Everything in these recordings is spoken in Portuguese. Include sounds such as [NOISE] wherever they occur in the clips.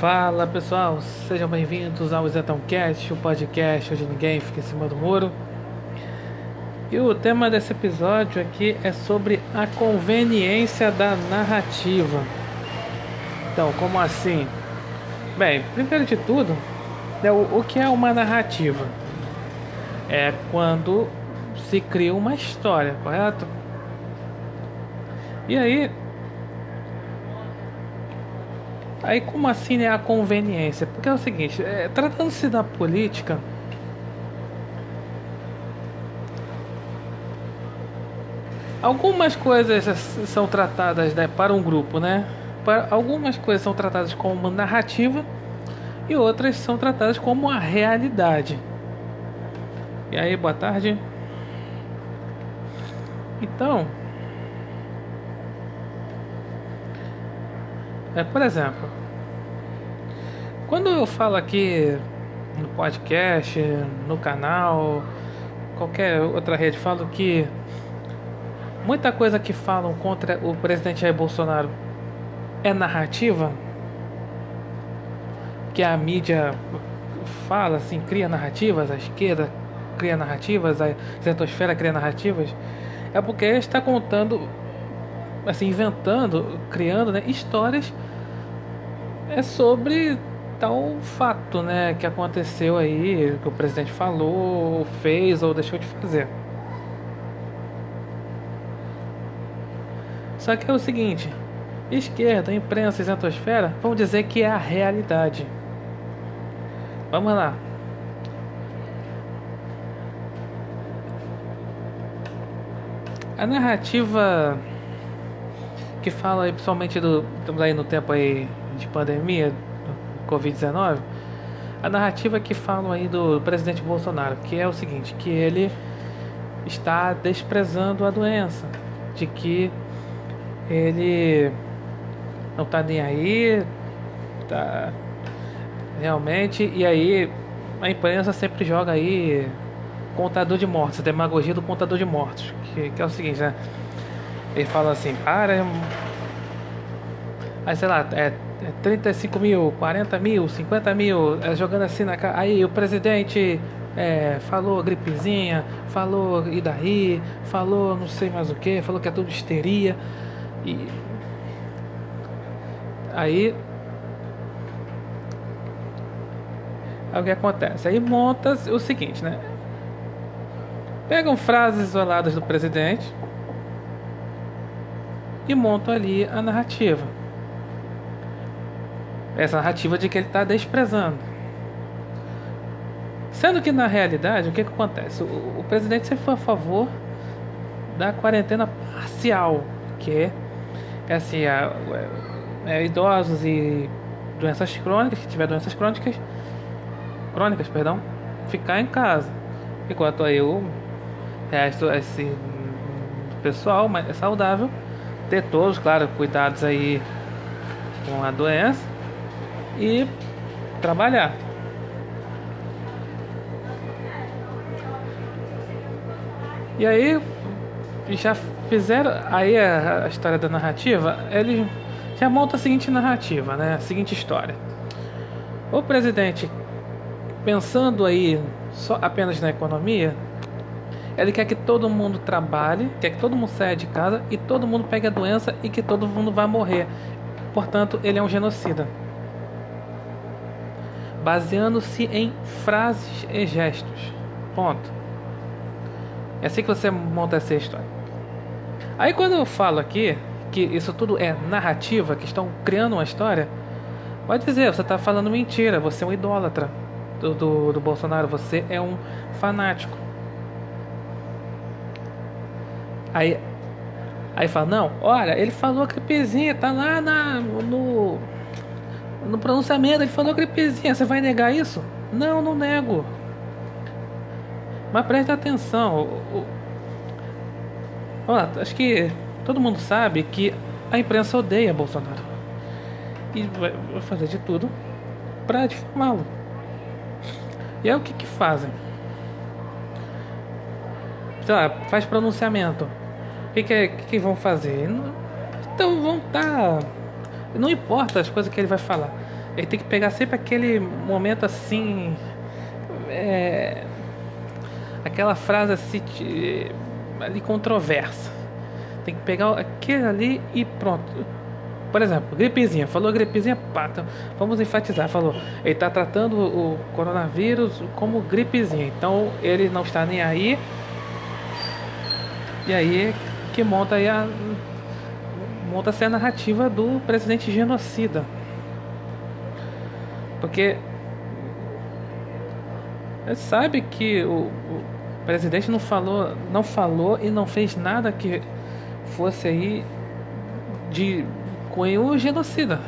Fala pessoal, sejam bem-vindos ao Zetão Cast, o podcast onde ninguém fica em cima do muro. E o tema desse episódio aqui é sobre a conveniência da narrativa. Então, como assim? Bem, primeiro de tudo, né, o, o que é uma narrativa? É quando se cria uma história, correto? E aí, Aí como assim é a conveniência? Porque é o seguinte, é, tratando-se da política, algumas coisas são tratadas né, para um grupo, né? Para, algumas coisas são tratadas como narrativa e outras são tratadas como a realidade. E aí, boa tarde. Então, é, por exemplo, quando eu falo aqui no podcast, no canal, qualquer outra rede, falo que muita coisa que falam contra o presidente Jair Bolsonaro é narrativa, que a mídia fala assim, cria narrativas, a esquerda cria narrativas, a centosfera cria narrativas, é porque está contando, assim, inventando, criando né, histórias é sobre tal fato, né, que aconteceu aí, que o presidente falou, fez ou deixou de fazer. Só que é o seguinte, esquerda, imprensa, isentosfera vão dizer que é a realidade. Vamos lá. A narrativa que fala principalmente do estamos aí no tempo aí de pandemia, Covid-19, a narrativa que falam aí do presidente Bolsonaro, que é o seguinte, que ele está desprezando a doença, de que ele não está nem aí, tá realmente, e aí a imprensa sempre joga aí contador de mortos, a demagogia do contador de mortos, que, que é o seguinte, né? Ele fala assim, para, aí sei lá, é 35 mil, 40 mil, 50 mil, é, jogando assim na cara. Aí o presidente é, falou gripezinha, falou e daí, falou não sei mais o que, falou que é tudo histeria. E aí. Aí o que acontece? Aí monta o seguinte, né? Pegam frases isoladas do presidente e montam ali a narrativa essa narrativa de que ele está desprezando. Sendo que na realidade, o que, que acontece? O, o, presidente sempre foi a favor da quarentena parcial, que é, é assim, a, é, idosos e doenças crônicas, que tiver doenças crônicas, crônicas, perdão, ficar em casa. Enquanto aí o resto, esse pessoal mais é saudável, ter todos, claro, cuidados aí com a doença e trabalhar. E aí já fizeram aí a, a, história da narrativa, ele já monta a seguinte narrativa, né? A seguinte história. O presidente pensando aí só apenas na economia, ele quer que todo mundo trabalhe, quer que todo mundo saia de casa e todo mundo pegue a doença e que todo mundo vai morrer. Portanto, ele é um genocida baseando-se em frases e gestos. Ponto. É assim que você monta essa história. Aí quando eu falo aqui que isso tudo é narrativa, que estão criando uma história, pode dizer, você está falando mentira, você é um idólatra do, do, do Bolsonaro, você é um fanático. Aí, aí fala, não, olha, ele falou a gripezinha, tá lá na, no, no pronunciamento ele falou gripezinha, você vai negar isso? Não, não nego. Mas preste atenção. O, o, acho que todo mundo sabe que a imprensa odeia Bolsonaro. E vai fazer de tudo para difamá-lo. E aí o que que fazem? Sei lá, faz pronunciamento. Que que, que, que vão fazer? Então vão estar... Tá não importa as coisas que ele vai falar. ele tem que pegar sempre aquele momento assim. É, aquela frase assim ali controversa. Tem que pegar aquele ali e pronto. Por exemplo, gripezinha. Falou gripezinha, pá, então vamos enfatizar. Falou, ele está tratando o coronavírus como gripezinha. Então ele não está nem aí. E aí que monta aí a monta-se a narrativa do presidente genocida. Porque sabe que o, o presidente não falou, não falou e não fez nada que fosse aí de cunho genocida.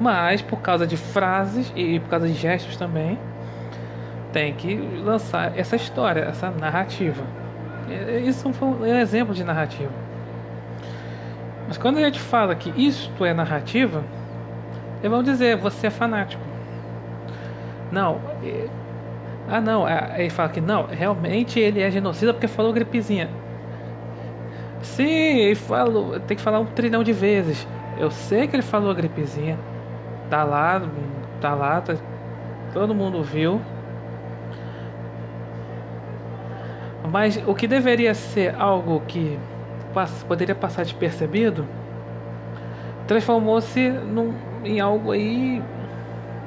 Mas por causa de frases e por causa de gestos também, tem que lançar essa história, essa narrativa. Isso foi um exemplo de narrativa. Mas quando a gente fala que isto é narrativa, eles vão dizer, você é fanático. Não. É... Ah, não. Ele fala que não, realmente ele é genocida porque falou gripezinha. Sim, ele falou, tem que falar um trilhão de vezes. Eu sei que ele falou gripezinha. Tá lá, tá lá, tá, todo mundo viu. Mas o que deveria ser algo que poderia passar despercebido transformou-se em algo aí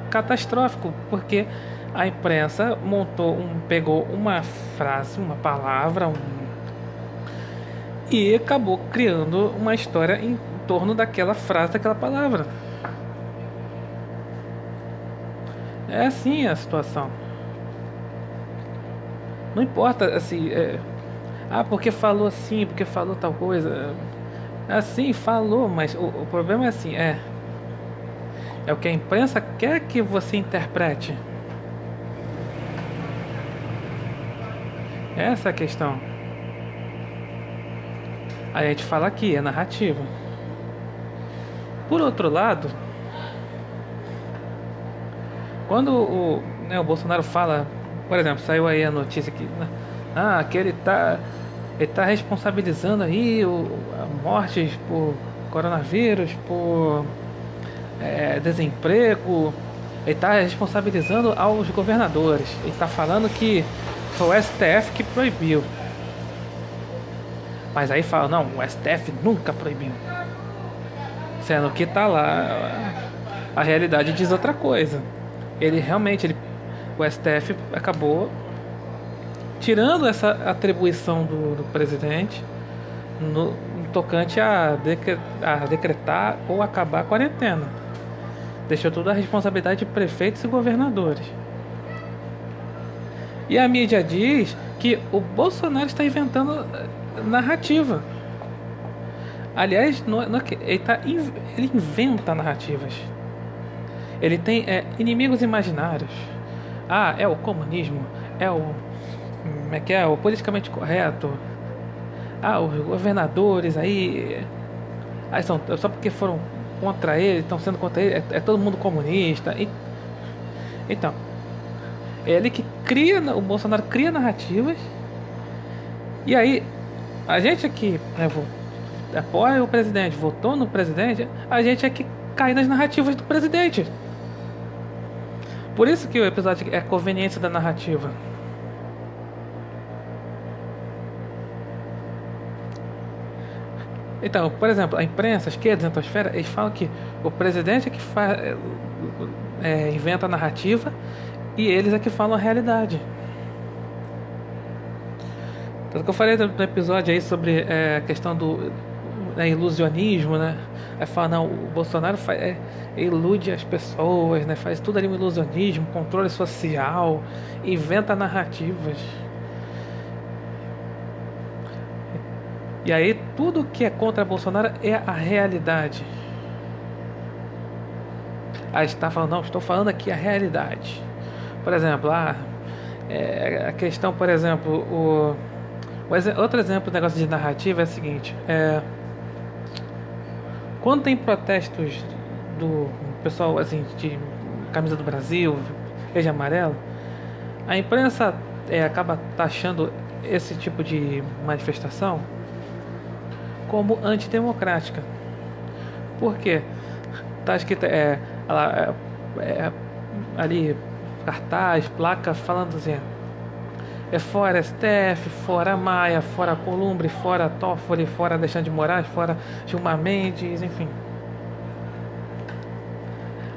catastrófico, porque a imprensa montou um, pegou uma frase, uma palavra, um, e acabou criando uma história em torno daquela frase, daquela palavra. É assim a situação. Não importa assim, é, ah, porque falou assim, porque falou tal coisa. Assim, falou, mas o, o problema é assim, é. É o que a imprensa quer que você interprete. Essa é a questão. Aí a gente fala aqui, é narrativa. Por outro lado, quando o, né, o Bolsonaro fala, por exemplo, saiu aí a notícia que né, ah, que ele tá ele está responsabilizando aí o, mortes por coronavírus, por é, desemprego. Ele está responsabilizando aos governadores. Ele está falando que foi o STF que proibiu. Mas aí fala, não, o STF nunca proibiu. Sendo que está lá, a realidade diz outra coisa. Ele realmente, ele, o STF acabou tirando essa atribuição do, do presidente no, no tocante a, decre, a, decretar ou acabar a quarentena. Deixou toda a responsabilidade de prefeitos e governadores. E a mídia diz que o Bolsonaro está inventando eh, narrativa. Aliás, não, é, não é ele, tá, ele inventa narrativas. Ele tem é, inimigos imaginários. Ah, é o comunismo, é o como é que é? O politicamente correto. Ah, os governadores aí. Aí são, só porque foram contra ele, estão sendo contra ele, é, é todo mundo comunista. E, então, é ele que cria, o Bolsonaro cria narrativas. E aí, a gente aqui né, apoia o presidente, votou no presidente, a gente é que cai nas narrativas do presidente. Por isso que o episódio é a conveniência da narrativa. Então, por exemplo, a imprensa, a esquerda, a esquerda, eles falam que o presidente é que faz, é, inventa a narrativa e eles é que falam a realidade. Tanto que eu falei no episódio aí sobre é, a questão do né, ilusionismo, né? Aí fala, não, o Bolsonaro faz, é, ilude as pessoas, né? Faz tudo ali um ilusionismo, controle social, inventa narrativas. E aí tudo que é contra Bolsonaro é a realidade. Aí está falando, não, estou falando aqui a realidade. Por exemplo, ah, é, a questão, por exemplo, o, o, outro exemplo do negócio de narrativa é o seguinte, é, quando tem protestos do pessoal assim de camisa do Brasil, verde amarelo, a imprensa é, acaba taxando esse tipo de manifestação como antidemocrática. Por quê? Tá escrito é ela, é, é, ali cartaz, placa falando assim, é fora STF, fora Maia, fora Columbre, fora Toffoli, fora Alexandre de Moraes, fora Gilmar Mendes, enfim.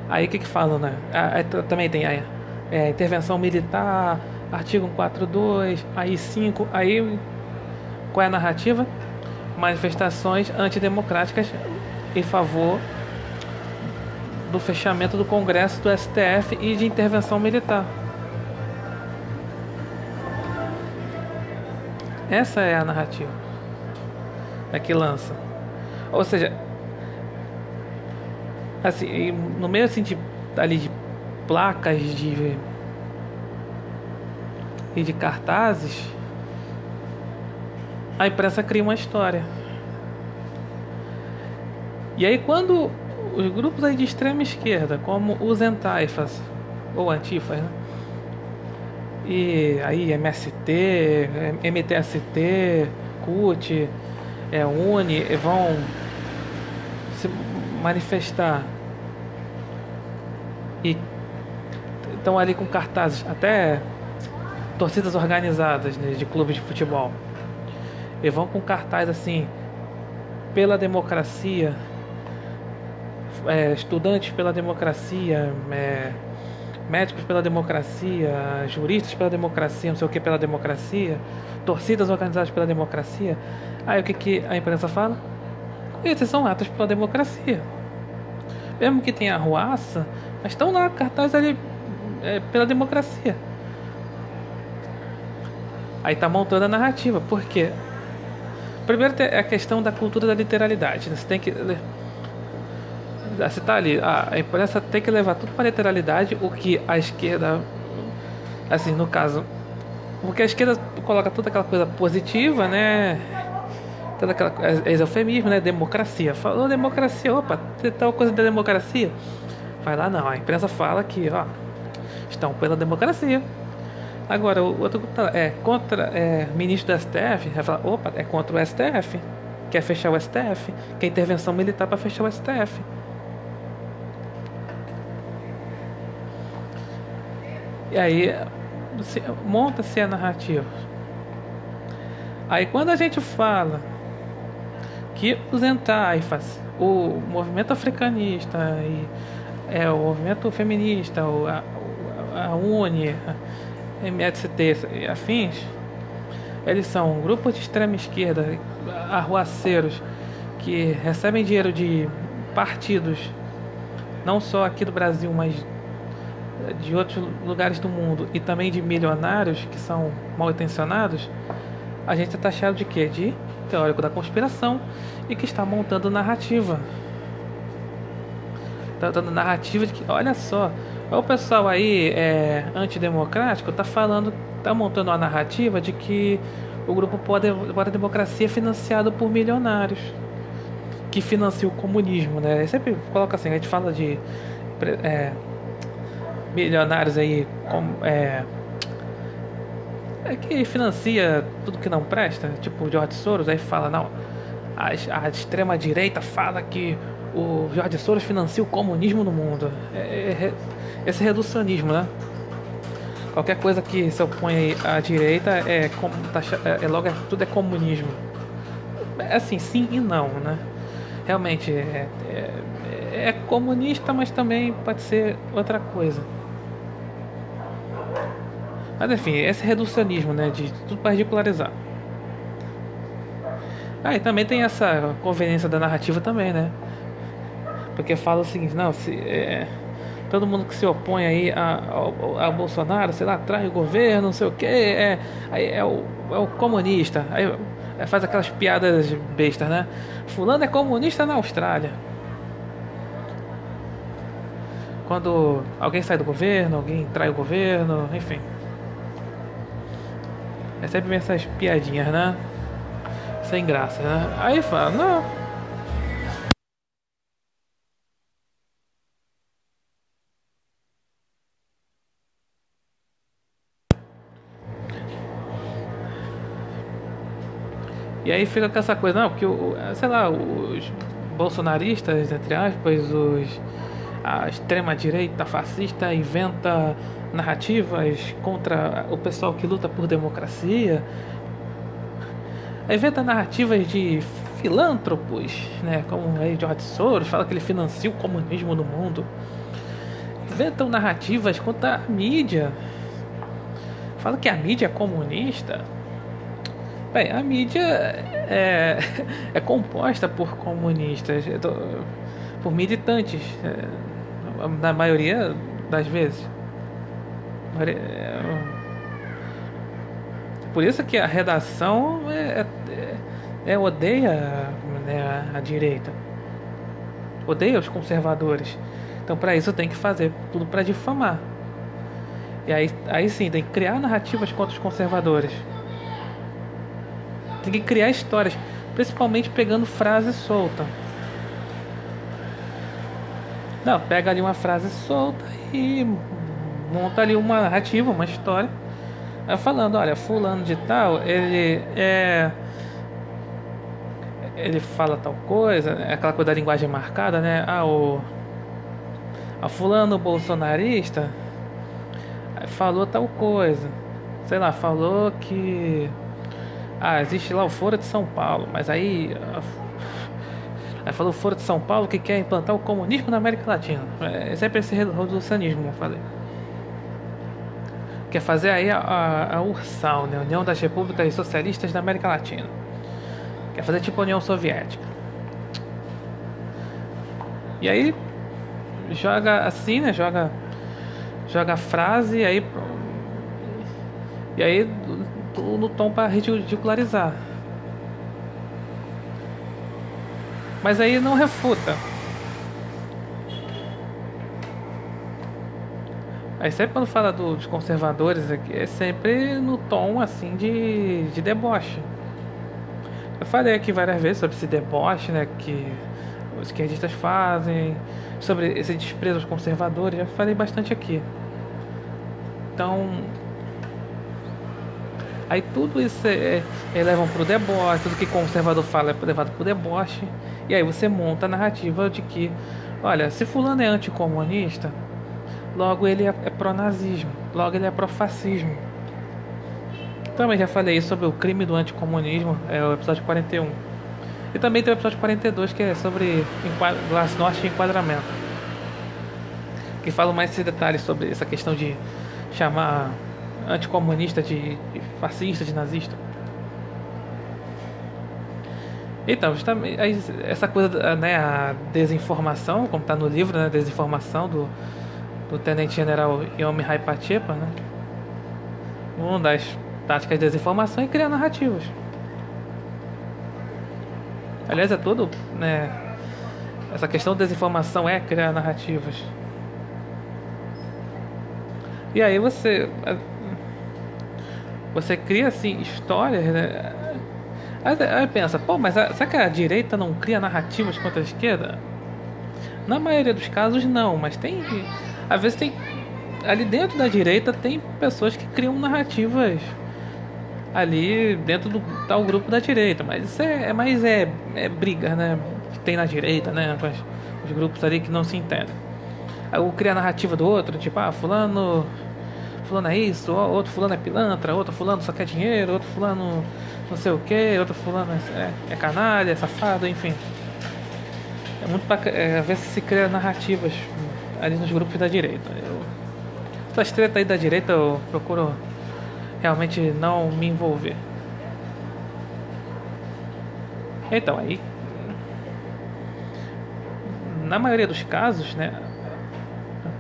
Aí o que que falam, né? Ah, também tem a é, intervenção militar, artigo 142, aí 5, aí qual é a narrativa? Manifestações antidemocráticas em favor do fechamento do Congresso do STF e de intervenção militar. Essa é a narrativa é que lança. Ou seja, assim, no meio assim de, ali de placas de e de cartazes, a imprensa cria uma história. E aí quando os grupos aí de extrema esquerda, como os Entaifas ou Antifas, né? E aí MST, MTST, CUT, é, UNI vão se manifestar e estão ali com cartazes, até torcidas organizadas né, de clubes de futebol. E vão com cartaz assim, pela democracia, é, estudantes pela democracia, é, médicos pela democracia, juristas pela democracia, não sei o que pela democracia, torcidas organizadas pela democracia. Aí o que, que a imprensa fala? Esses são atos pela democracia. Mesmo que tenha arruaça, mas estão lá cartazes ali é, pela democracia. Aí tá montando a narrativa, por quê? Primeiro é a questão da cultura da literalidade. Né? Você tem que você tá ali, a imprensa tem que levar tudo para literalidade, o que a esquerda, assim, no caso, porque a esquerda coloca toda aquela coisa positiva, né? Toda aquela é, eufemismo, né? Democracia. Falou democracia, opa, tem tal coisa da democracia. Vai lá, não. A imprensa fala que, ó, estão pela democracia. Agora, o outro tá, é contra é, ministro do STF, vai falar, opa, é contra o STF. Quer fechar o STF, quer intervenção militar para fechar o STF. E aí monta-se a narrativa. Aí quando a gente fala que os entaifas, o movimento africanista e é, o movimento feminista, a, a UNE, a MST e afins, eles são grupos de extrema esquerda, arruaceiros, que recebem dinheiro de partidos, não só aqui do Brasil, mas de outros lugares do mundo e também de milionários que são mal intencionados, a gente é taxado de quê? De teórico da conspiração e que está montando narrativa. Está dando narrativa de que, olha só, o pessoal aí é, antidemocrático está falando, está montando uma narrativa de que o grupo Poder, Poder Democracia é financiado por milionários que financia o comunismo, né? sempre coloca assim, a gente fala de é, milionários aí como, é, é que financia tudo que não presta, tipo o George Soros, aí fala, não, a, a extrema direita fala que o George Soros financia o comunismo no mundo. É, é, é esse reducionismo, né? Qualquer coisa que se opõe à direita é, tá, é, é logo é, tudo é comunismo. Assim, sim e não, né? Realmente é, é comunista, mas também pode ser outra coisa. Mas enfim, esse reducionismo, né? De tudo particularizar. Ah, e também tem essa conveniência da narrativa também, né? Porque fala o seguinte, não, se é, todo mundo que se opõe aí a, a, a, Bolsonaro, sei lá, trai o governo, não sei o que, é, é, é, o, é o comunista. Aí faz aquelas piadas bestas, né? Fulano é comunista na Austrália. Quando alguém sai do governo, alguém trai o governo, enfim. É sempre essas piadinhas, né? Sem graça, né? Aí fala, não. E aí fica com essa coisa, não, porque, sei lá, os bolsonaristas, entre aspas, os a extrema direita fascista inventa narrativas contra o pessoal que luta por democracia, inventa narrativas de filântropos, né, como aí George Soros, fala que ele financia o comunismo no mundo. Inventam narrativas contra a mídia. Fala que a mídia é comunista. Bem, a mídia é, [LAUGHS] é composta por comunistas, por militantes, na maioria das vezes. É, por isso que a redação é, é, é odeia né, a, a direita, odeia os conservadores. Então, para isso, tem que fazer tudo para difamar. E aí, aí sim, tem que criar narrativas contra os conservadores. Tem que criar histórias, principalmente pegando frase solta. Não, pega ali uma frase solta e monta ali uma narrativa, uma história. Aí falando, olha, fulano de tal, ele é ele fala tal coisa, é aquela coisa da linguagem marcada, né? Ah, o a fulano bolsonarista falou tal coisa. Sei lá, falou que ah, existe lá o Foro de São Paulo, mas aí. Aí falou Foro de São Paulo que quer implantar o comunismo na América Latina. É sempre esse reducionismo, como eu falei. Quer fazer aí a, a, a URSAL, né? União das Repúblicas Socialistas da América Latina. Quer fazer tipo a União Soviética. E aí joga assim, né? Joga joga a frase e aí e aí no tom para ridicularizar. Mas aí não refuta. Aí sempre quando fala do, dos conservadores aqui, é sempre no tom assim de, de deboche. Eu falei aqui várias vezes sobre esse deboche, né, que os esquerdistas fazem, sobre esse desprezo aos conservadores, já falei bastante aqui. Então, Aí tudo isso é, é, levam para o deboche, tudo que conservador fala é levado para o deboche. E aí você monta a narrativa de que, olha, se fulano é anticomunista, logo ele é, é pró-nazismo, logo ele é pró-fascismo. Também já falei sobre o crime do anticomunismo, é o episódio 41. E também tem o episódio 42 que é sobre Glasnost e enquadramento. Que fala mais esses detalhes sobre essa questão de chamar anticomunista, de, de fascista, de nazista. Então, essa coisa, né, a desinformação, como está no livro, né, desinformação do, do Tenente General Yomi Haipachepa, né? Uma das táticas de desinformação é criar narrativas. Aliás, é tudo, né, essa questão de desinformação é criar narrativas. E aí você você cria assim histórias, né? Aí, aí pensa, pô, mas a, será que a direita não cria narrativas contra a esquerda? Na maioria dos casos não, mas tem. Às vezes tem. Ali dentro da direita tem pessoas que criam narrativas ali dentro do tal grupo da direita, mas isso é, é mais é, é briga, né? Que tem na direita, né? Com os grupos ali que não se entendem. Aí eu crio a narrativa do outro, tipo, ah, fulano fulano é isso, outro fulano é pilantra, outro fulano só quer dinheiro, outro fulano não sei o que, outro fulano é, é canalha, é safado, enfim. É muito pra é, ver se se cria narrativas ali nos grupos da direita. Eu, essas tretas aí da direita eu procuro realmente não me envolver. Então, aí. Na maioria dos casos, né?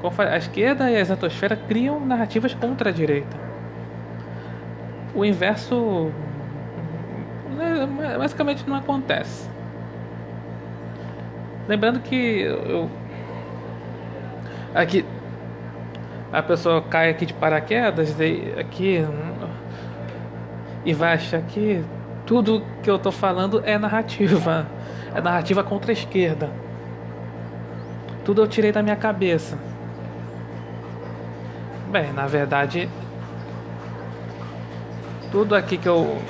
A esquerda e a exatosfera criam narrativas contra a direita. O inverso né, basicamente não acontece. Lembrando que eu, aqui a pessoa cai aqui de paraquedas aqui e vai achar que tudo que eu tô falando é narrativa, é narrativa contra a esquerda. Tudo eu tirei da minha cabeça. Bem, na verdade, tudo aqui que eu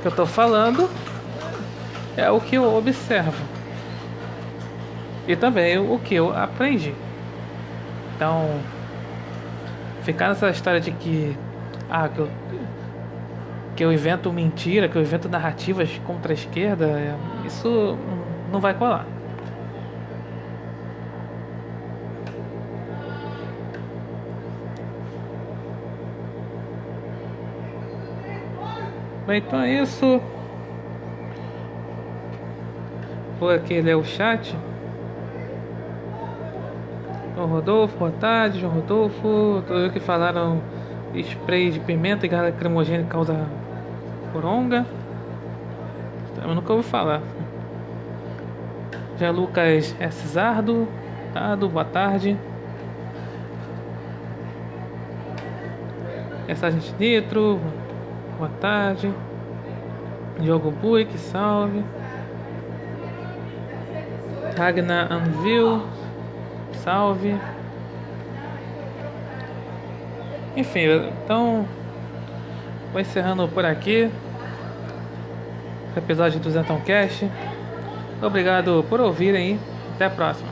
que eu tô falando é o que eu observo. E também o que eu aprendi. Então, ficar nessa história de que ah, que eu que eu invento mentira, que eu invento narrativas contra a esquerda, isso não vai colar. Então é isso. Vou aqui ler o chat. João Rodolfo, boa tarde, João Rodolfo. Todos que falaram spray de pimenta e gás cremogêneo causa coronga. Eu nunca ouvi falar. Já Lucas S. Zardo. Dado, boa tarde. Mensagem Nitro, boa tarde. Diogo Buick, salve. Ragnar Anvil, salve. Enfim, então vou encerrando por aqui episódio do Zentão Cast. Obrigado por ouvirem até a próxima.